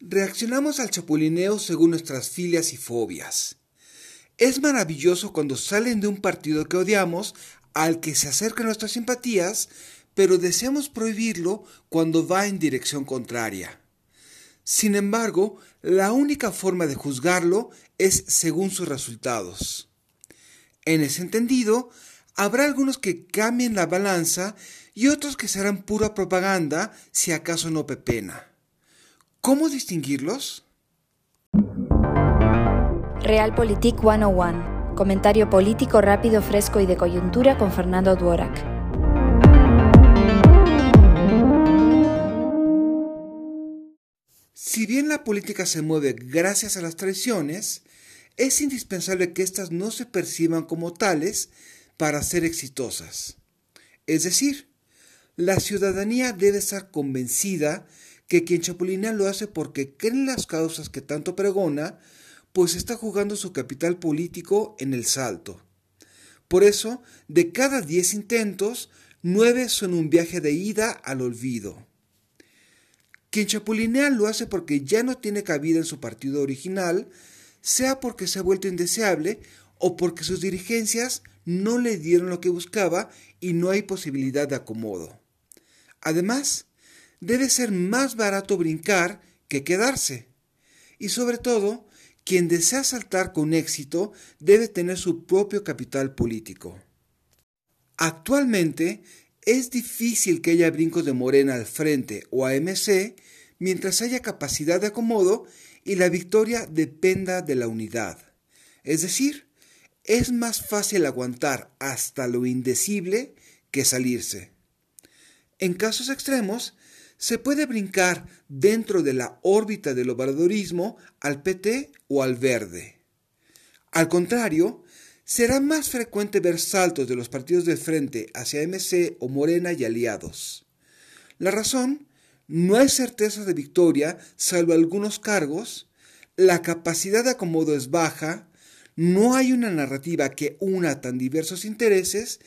Reaccionamos al chapulineo según nuestras filias y fobias. Es maravilloso cuando salen de un partido que odiamos al que se acercan nuestras simpatías, pero deseamos prohibirlo cuando va en dirección contraria. Sin embargo, la única forma de juzgarlo es según sus resultados. En ese entendido, habrá algunos que cambien la balanza y otros que serán pura propaganda si acaso no pepena. ¿Cómo distinguirlos? Realpolitik 101. Comentario político rápido, fresco y de coyuntura con Fernando Duorak. Si bien la política se mueve gracias a las traiciones, es indispensable que éstas no se perciban como tales para ser exitosas. Es decir, la ciudadanía debe estar convencida que quien chapulinea lo hace porque cree en las causas que tanto pregona, pues está jugando su capital político en el salto. Por eso, de cada diez intentos, nueve son un viaje de ida al olvido. Quien chapulinea lo hace porque ya no tiene cabida en su partido original, sea porque se ha vuelto indeseable o porque sus dirigencias no le dieron lo que buscaba y no hay posibilidad de acomodo. Además, debe ser más barato brincar que quedarse. Y sobre todo, quien desea saltar con éxito debe tener su propio capital político. Actualmente es difícil que haya brincos de Morena al frente o a MC mientras haya capacidad de acomodo y la victoria dependa de la unidad. Es decir, es más fácil aguantar hasta lo indecible que salirse. En casos extremos, se puede brincar dentro de la órbita del obradorismo al PT o al verde. Al contrario, será más frecuente ver saltos de los partidos del frente hacia MC o Morena y aliados. La razón, no hay certeza de victoria salvo algunos cargos, la capacidad de acomodo es baja, no hay una narrativa que una tan diversos intereses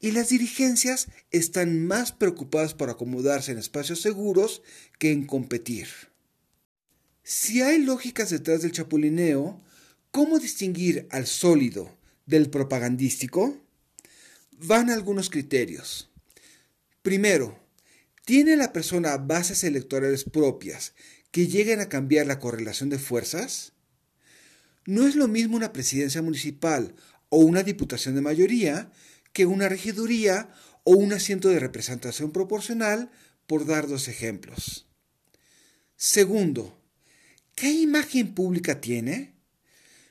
y las dirigencias están más preocupadas por acomodarse en espacios seguros que en competir. Si hay lógicas detrás del chapulineo, ¿cómo distinguir al sólido del propagandístico? Van algunos criterios. Primero, ¿tiene la persona bases electorales propias que lleguen a cambiar la correlación de fuerzas? No es lo mismo una presidencia municipal o una diputación de mayoría que una regiduría o un asiento de representación proporcional, por dar dos ejemplos. Segundo, ¿qué imagen pública tiene?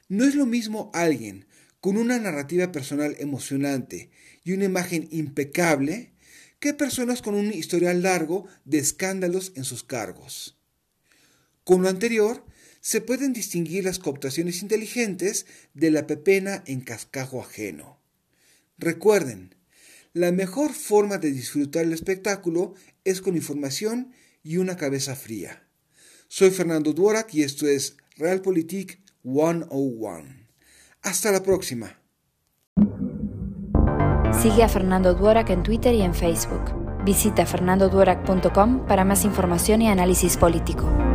No es lo mismo alguien con una narrativa personal emocionante y una imagen impecable que personas con un historial largo de escándalos en sus cargos. Con lo anterior, se pueden distinguir las cooptaciones inteligentes de la pepena en cascajo ajeno. Recuerden, la mejor forma de disfrutar el espectáculo es con información y una cabeza fría. Soy Fernando Duorak y esto es Realpolitik 101. Hasta la próxima. Sigue a Fernando Duorak en Twitter y en Facebook. Visita fernandoduorak.com para más información y análisis político.